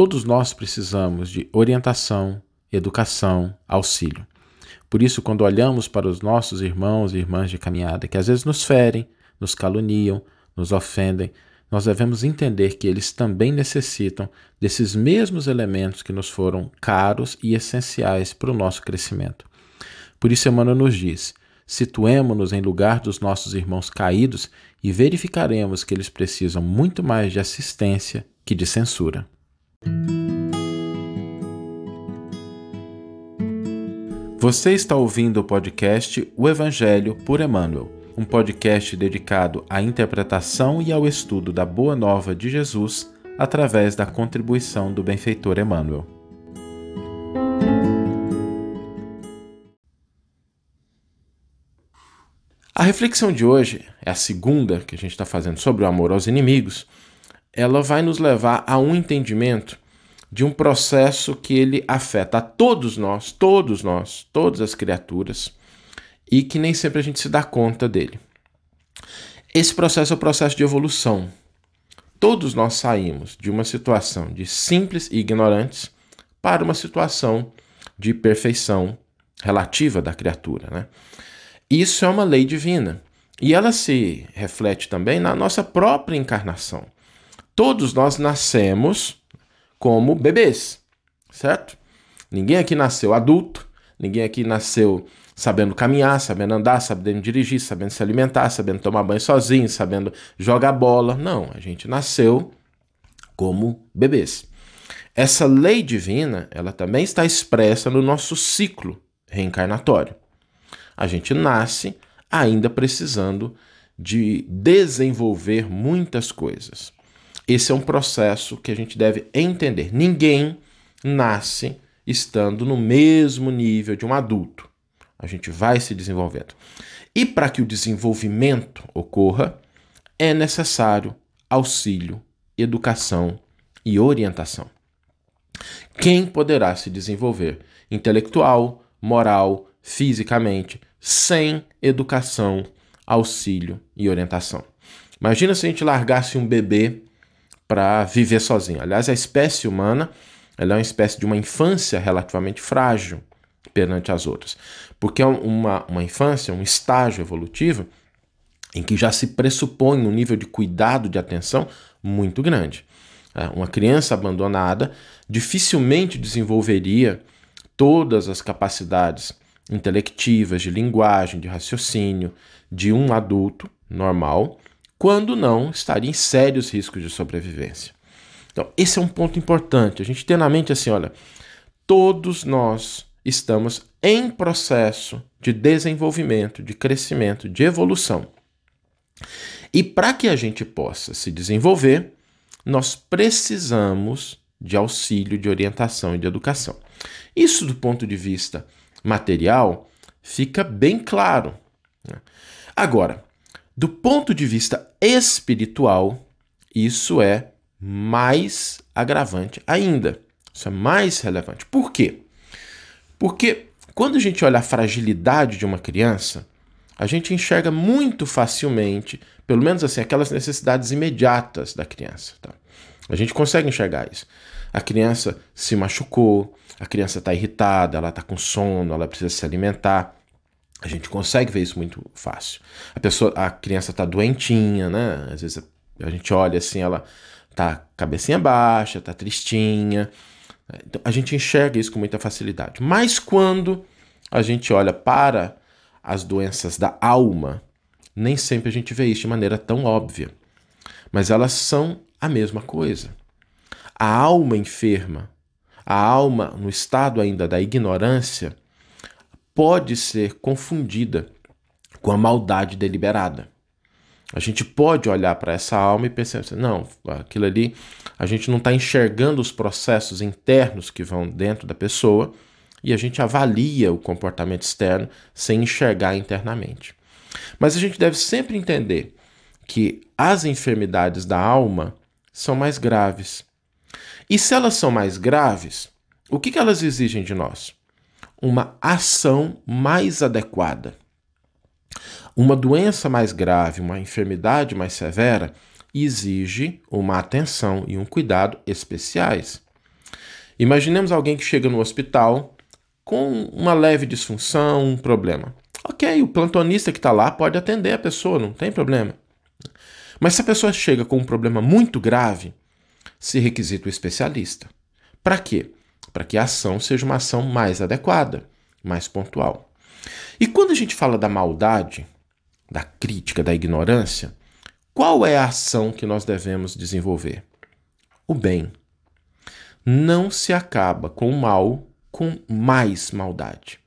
Todos nós precisamos de orientação, educação, auxílio. Por isso, quando olhamos para os nossos irmãos e irmãs de caminhada, que às vezes nos ferem, nos caluniam, nos ofendem, nós devemos entender que eles também necessitam desses mesmos elementos que nos foram caros e essenciais para o nosso crescimento. Por isso, Emmanuel nos diz: situemo-nos em lugar dos nossos irmãos caídos e verificaremos que eles precisam muito mais de assistência que de censura. Você está ouvindo o podcast O Evangelho por Emmanuel um podcast dedicado à interpretação e ao estudo da Boa Nova de Jesus através da contribuição do benfeitor Emmanuel. A reflexão de hoje é a segunda que a gente está fazendo sobre o amor aos inimigos. Ela vai nos levar a um entendimento de um processo que ele afeta a todos nós, todos nós, todas as criaturas e que nem sempre a gente se dá conta dele. Esse processo é o processo de evolução. Todos nós saímos de uma situação de simples e ignorantes para uma situação de perfeição relativa da criatura. Né? Isso é uma lei divina e ela se reflete também na nossa própria encarnação. Todos nós nascemos como bebês, certo? Ninguém aqui nasceu adulto, ninguém aqui nasceu sabendo caminhar, sabendo andar, sabendo dirigir, sabendo se alimentar, sabendo tomar banho sozinho, sabendo jogar bola. Não, a gente nasceu como bebês. Essa lei divina, ela também está expressa no nosso ciclo reencarnatório. A gente nasce ainda precisando de desenvolver muitas coisas. Esse é um processo que a gente deve entender. Ninguém nasce estando no mesmo nível de um adulto. A gente vai se desenvolvendo. E para que o desenvolvimento ocorra, é necessário auxílio, educação e orientação. Quem poderá se desenvolver intelectual, moral, fisicamente, sem educação, auxílio e orientação? Imagina se a gente largasse um bebê para viver sozinho. Aliás, a espécie humana ela é uma espécie de uma infância relativamente frágil perante as outras. Porque é uma, uma infância, um estágio evolutivo em que já se pressupõe um nível de cuidado, de atenção muito grande. É, uma criança abandonada dificilmente desenvolveria todas as capacidades intelectivas, de linguagem, de raciocínio de um adulto normal, quando não estaria em sérios riscos de sobrevivência. Então, esse é um ponto importante. A gente ter na mente assim, olha, todos nós estamos em processo de desenvolvimento, de crescimento, de evolução. E para que a gente possa se desenvolver, nós precisamos de auxílio, de orientação e de educação. Isso, do ponto de vista material, fica bem claro. Né? Agora, do ponto de vista espiritual, isso é mais agravante ainda. Isso é mais relevante. Por quê? Porque quando a gente olha a fragilidade de uma criança, a gente enxerga muito facilmente, pelo menos assim, aquelas necessidades imediatas da criança. Tá? A gente consegue enxergar isso. A criança se machucou, a criança está irritada, ela está com sono, ela precisa se alimentar. A gente consegue ver isso muito fácil. A pessoa, a criança está doentinha, né? Às vezes a gente olha assim, ela tá cabecinha baixa, tá tristinha. Então, a gente enxerga isso com muita facilidade. Mas quando a gente olha para as doenças da alma, nem sempre a gente vê isso de maneira tão óbvia. Mas elas são a mesma coisa. A alma enferma, a alma no estado ainda da ignorância, pode ser confundida com a maldade deliberada. A gente pode olhar para essa alma e pensar assim, não, aquilo ali, a gente não está enxergando os processos internos que vão dentro da pessoa e a gente avalia o comportamento externo sem enxergar internamente. Mas a gente deve sempre entender que as enfermidades da alma são mais graves. E se elas são mais graves, o que, que elas exigem de nós? Uma ação mais adequada. Uma doença mais grave, uma enfermidade mais severa, exige uma atenção e um cuidado especiais. Imaginemos alguém que chega no hospital com uma leve disfunção, um problema. Ok, o plantonista que está lá pode atender a pessoa, não tem problema. Mas se a pessoa chega com um problema muito grave, se requisita o especialista. Para quê? Para que a ação seja uma ação mais adequada, mais pontual. E quando a gente fala da maldade, da crítica, da ignorância, qual é a ação que nós devemos desenvolver? O bem. Não se acaba com o mal com mais maldade.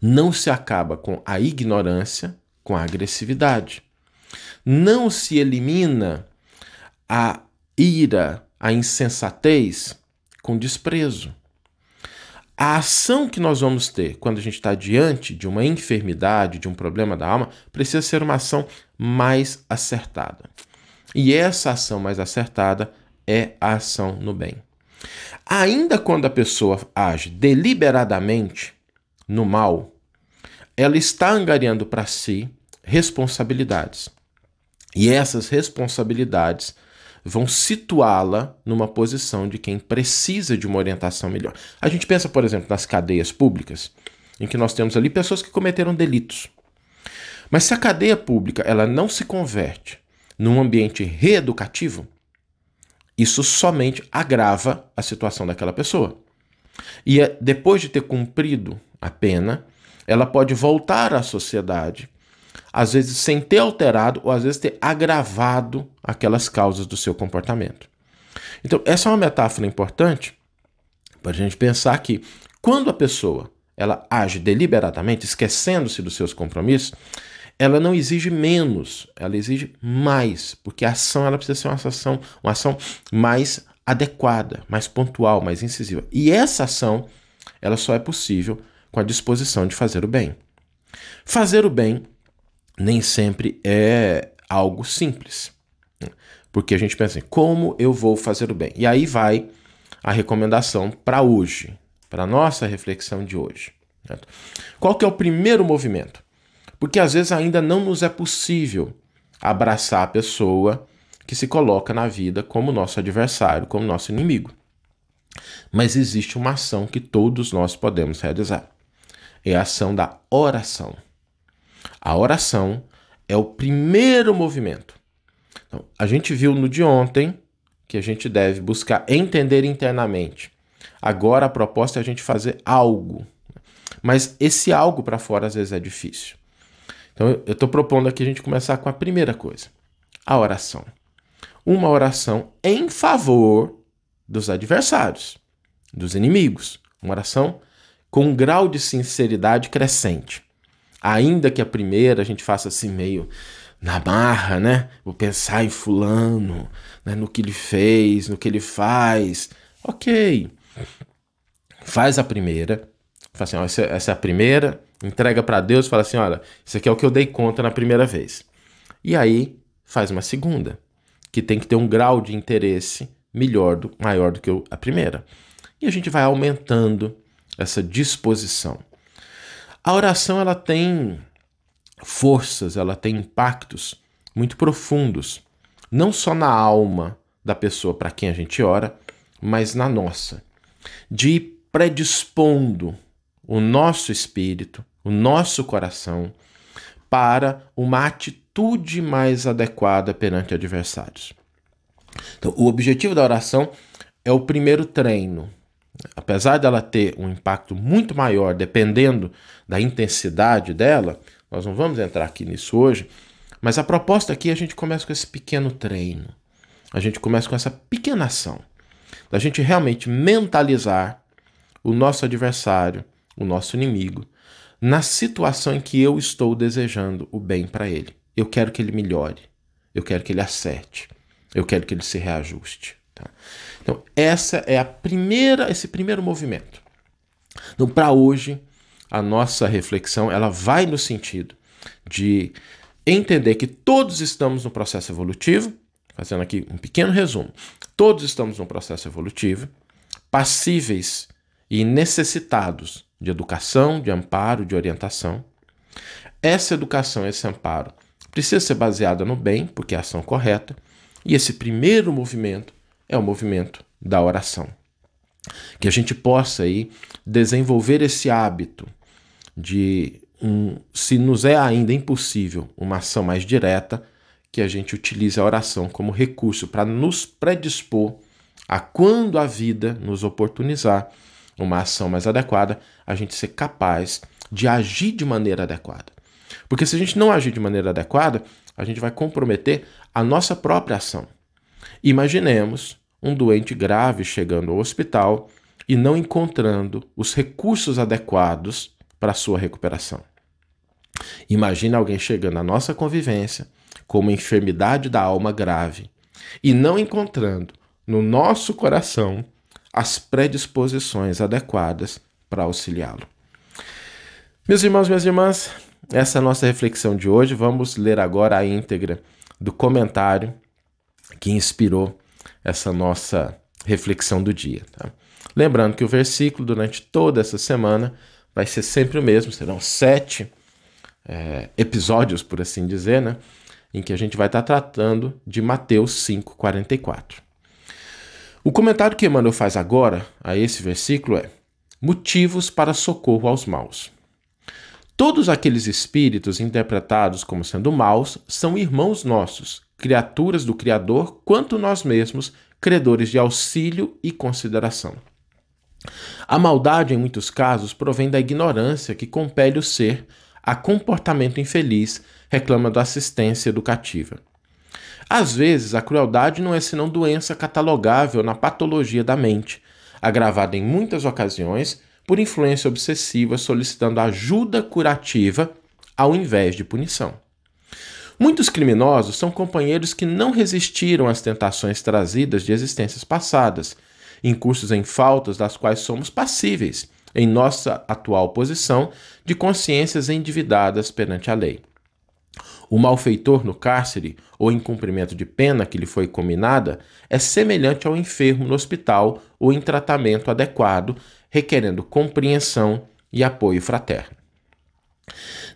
Não se acaba com a ignorância com a agressividade. Não se elimina a ira, a insensatez com desprezo. A ação que nós vamos ter quando a gente está diante de uma enfermidade, de um problema da alma, precisa ser uma ação mais acertada. E essa ação mais acertada é a ação no bem. Ainda quando a pessoa age deliberadamente no mal, ela está angariando para si responsabilidades. E essas responsabilidades vão situá-la numa posição de quem precisa de uma orientação melhor. A gente pensa, por exemplo, nas cadeias públicas, em que nós temos ali pessoas que cometeram delitos. Mas se a cadeia pública ela não se converte num ambiente reeducativo, isso somente agrava a situação daquela pessoa. E é, depois de ter cumprido a pena, ela pode voltar à sociedade às vezes sem ter alterado ou às vezes ter agravado aquelas causas do seu comportamento. Então, essa é uma metáfora importante para a gente pensar que quando a pessoa ela age deliberadamente, esquecendo-se dos seus compromissos, ela não exige menos, ela exige mais, porque a ação ela precisa ser uma ação, uma ação mais adequada, mais pontual, mais incisiva. E essa ação ela só é possível com a disposição de fazer o bem. Fazer o bem nem sempre é algo simples. Porque a gente pensa assim, como eu vou fazer o bem? E aí vai a recomendação para hoje, para a nossa reflexão de hoje. Certo? Qual que é o primeiro movimento? Porque às vezes ainda não nos é possível abraçar a pessoa que se coloca na vida como nosso adversário, como nosso inimigo. Mas existe uma ação que todos nós podemos realizar. É a ação da oração. A oração é o primeiro movimento. Então, a gente viu no de ontem que a gente deve buscar entender internamente. Agora a proposta é a gente fazer algo. Mas esse algo para fora às vezes é difícil. Então eu estou propondo aqui a gente começar com a primeira coisa: a oração. Uma oração em favor dos adversários, dos inimigos. Uma oração com um grau de sinceridade crescente. Ainda que a primeira a gente faça assim meio na barra, né? Vou pensar em fulano, né? no que ele fez, no que ele faz. Ok. Faz a primeira. Fala assim, ó, essa, essa é a primeira. Entrega para Deus fala assim, olha, isso aqui é o que eu dei conta na primeira vez. E aí faz uma segunda, que tem que ter um grau de interesse melhor, do, maior do que a primeira. E a gente vai aumentando essa disposição. A oração ela tem forças, ela tem impactos muito profundos, não só na alma da pessoa para quem a gente ora, mas na nossa, de ir predispondo o nosso espírito, o nosso coração para uma atitude mais adequada perante adversários. Então, o objetivo da oração é o primeiro treino, apesar dela ter um impacto muito maior dependendo da intensidade dela, nós não vamos entrar aqui nisso hoje, mas a proposta aqui é a gente começa com esse pequeno treino. A gente começa com essa pequena ação. Da gente realmente mentalizar o nosso adversário, o nosso inimigo, na situação em que eu estou desejando o bem para ele. Eu quero que ele melhore. Eu quero que ele acerte. Eu quero que ele se reajuste. Então, essa é a primeira, esse primeiro movimento. Então, para hoje, a nossa reflexão ela vai no sentido de entender que todos estamos no processo evolutivo, fazendo aqui um pequeno resumo. Todos estamos no processo evolutivo, passíveis e necessitados de educação, de amparo, de orientação. Essa educação, esse amparo, precisa ser baseada no bem, porque é a ação correta, e esse primeiro movimento é o movimento da oração. Que a gente possa aí desenvolver esse hábito de um, se nos é ainda impossível uma ação mais direta, que a gente utilize a oração como recurso para nos predispor a quando a vida nos oportunizar uma ação mais adequada, a gente ser capaz de agir de maneira adequada. Porque se a gente não agir de maneira adequada, a gente vai comprometer a nossa própria ação. Imaginemos um doente grave chegando ao hospital e não encontrando os recursos adequados para sua recuperação. Imagina alguém chegando à nossa convivência com uma enfermidade da alma grave e não encontrando no nosso coração as predisposições adequadas para auxiliá-lo. Meus irmãos, minhas irmãs, essa é a nossa reflexão de hoje. Vamos ler agora a íntegra do comentário que inspirou essa nossa reflexão do dia. Tá? Lembrando que o versículo durante toda essa semana vai ser sempre o mesmo, serão sete é, episódios, por assim dizer, né? em que a gente vai estar tratando de Mateus 5,44. O comentário que Emmanuel faz agora a esse versículo é: Motivos para socorro aos maus. Todos aqueles espíritos interpretados como sendo maus são irmãos nossos, criaturas do Criador, quanto nós mesmos, credores de auxílio e consideração. A maldade, em muitos casos, provém da ignorância que compele o ser a comportamento infeliz, reclamando assistência educativa. Às vezes, a crueldade não é senão doença catalogável na patologia da mente, agravada em muitas ocasiões por influência obsessiva solicitando ajuda curativa ao invés de punição. Muitos criminosos são companheiros que não resistiram às tentações trazidas de existências passadas, incursos em faltas das quais somos passíveis, em nossa atual posição de consciências endividadas perante a lei. O malfeitor no cárcere ou em cumprimento de pena que lhe foi combinada é semelhante ao enfermo no hospital ou em tratamento adequado, requerendo compreensão e apoio fraterno.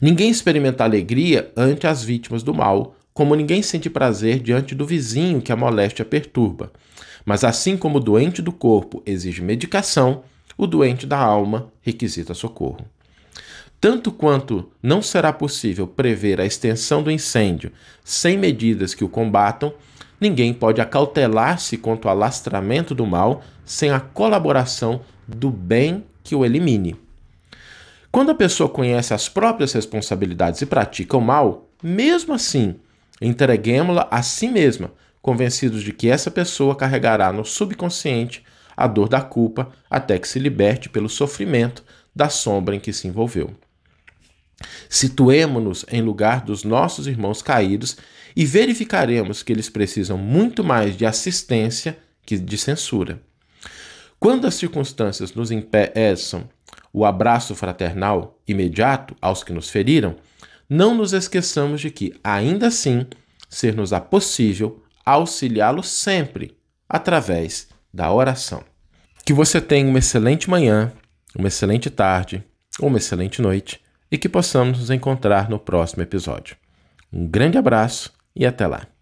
Ninguém experimenta alegria ante as vítimas do mal, como ninguém sente prazer diante do vizinho que a moléstia perturba. Mas assim como o doente do corpo exige medicação, o doente da alma requisita socorro. Tanto quanto não será possível prever a extensão do incêndio sem medidas que o combatam, ninguém pode acautelar-se contra o alastramento do mal sem a colaboração do bem que o elimine. Quando a pessoa conhece as próprias responsabilidades e pratica o mal, mesmo assim, entreguemos-la a si mesma, convencidos de que essa pessoa carregará no subconsciente a dor da culpa até que se liberte pelo sofrimento da sombra em que se envolveu. Situemo-nos em lugar dos nossos irmãos caídos e verificaremos que eles precisam muito mais de assistência que de censura. Quando as circunstâncias nos impeçam o abraço fraternal imediato aos que nos feriram, não nos esqueçamos de que, ainda assim, ser-nos-á possível auxiliá-los sempre através da oração. Que você tenha uma excelente manhã, uma excelente tarde uma excelente noite e que possamos nos encontrar no próximo episódio. Um grande abraço e até lá!